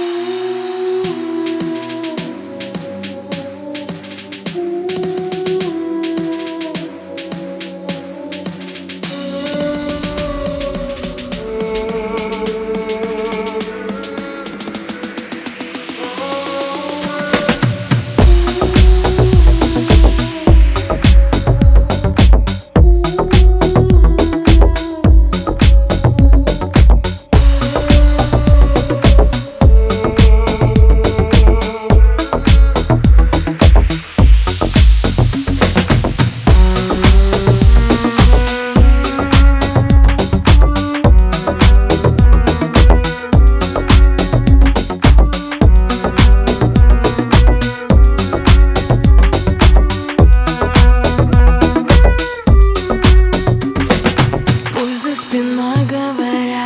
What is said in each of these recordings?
Ooh.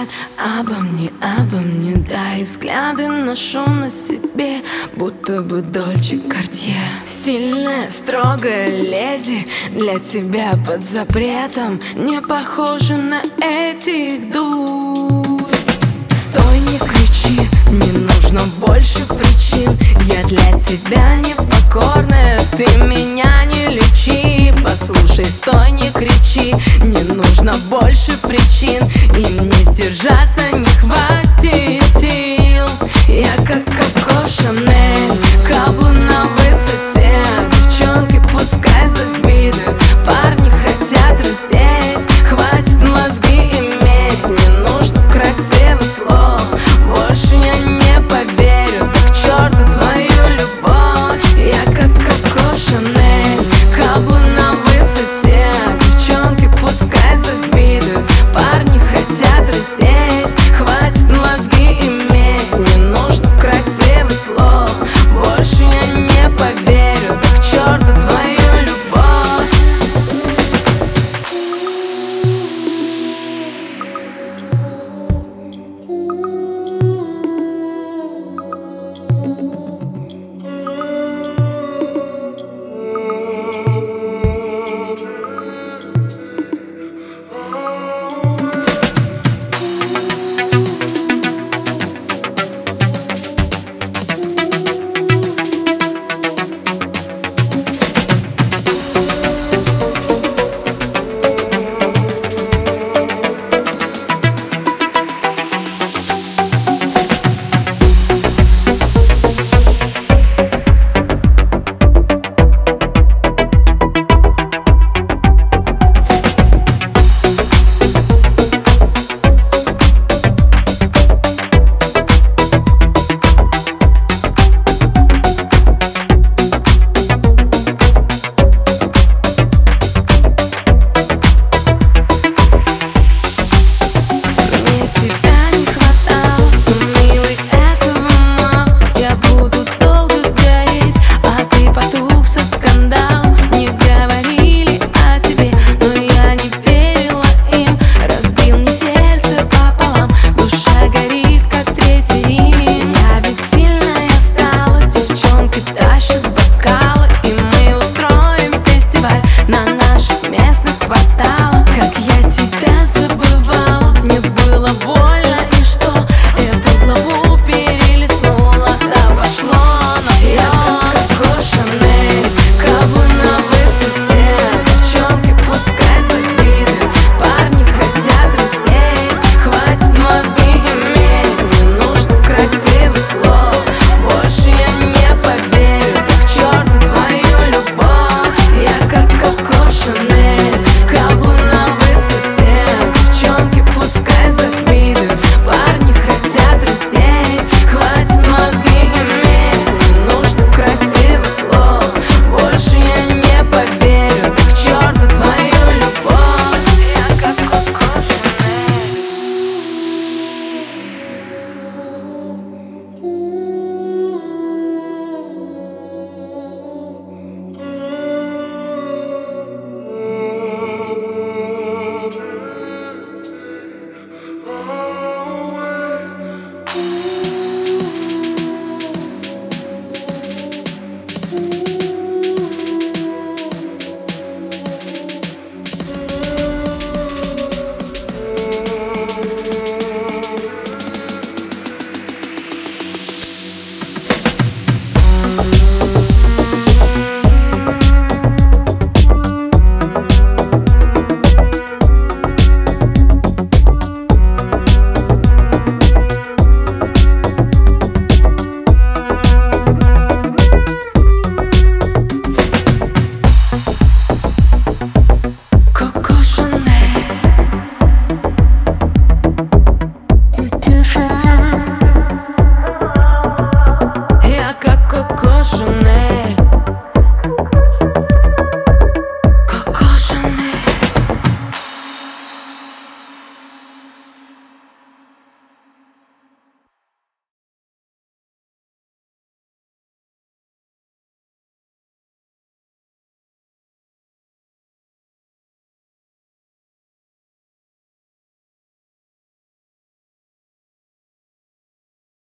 Говорят обо мне, обо мне. Да и взгляды ношу на себе, будто бы Дольче Картье Стильная, строгая леди Для тебя под запретом Не похожа на этих дур Стой, не кричи, не нужно больше причин. Я для тебя непокорная, ты меня не лечи. Послушай, стой, не кричи, не нужно больше причин Я как Коко Шанель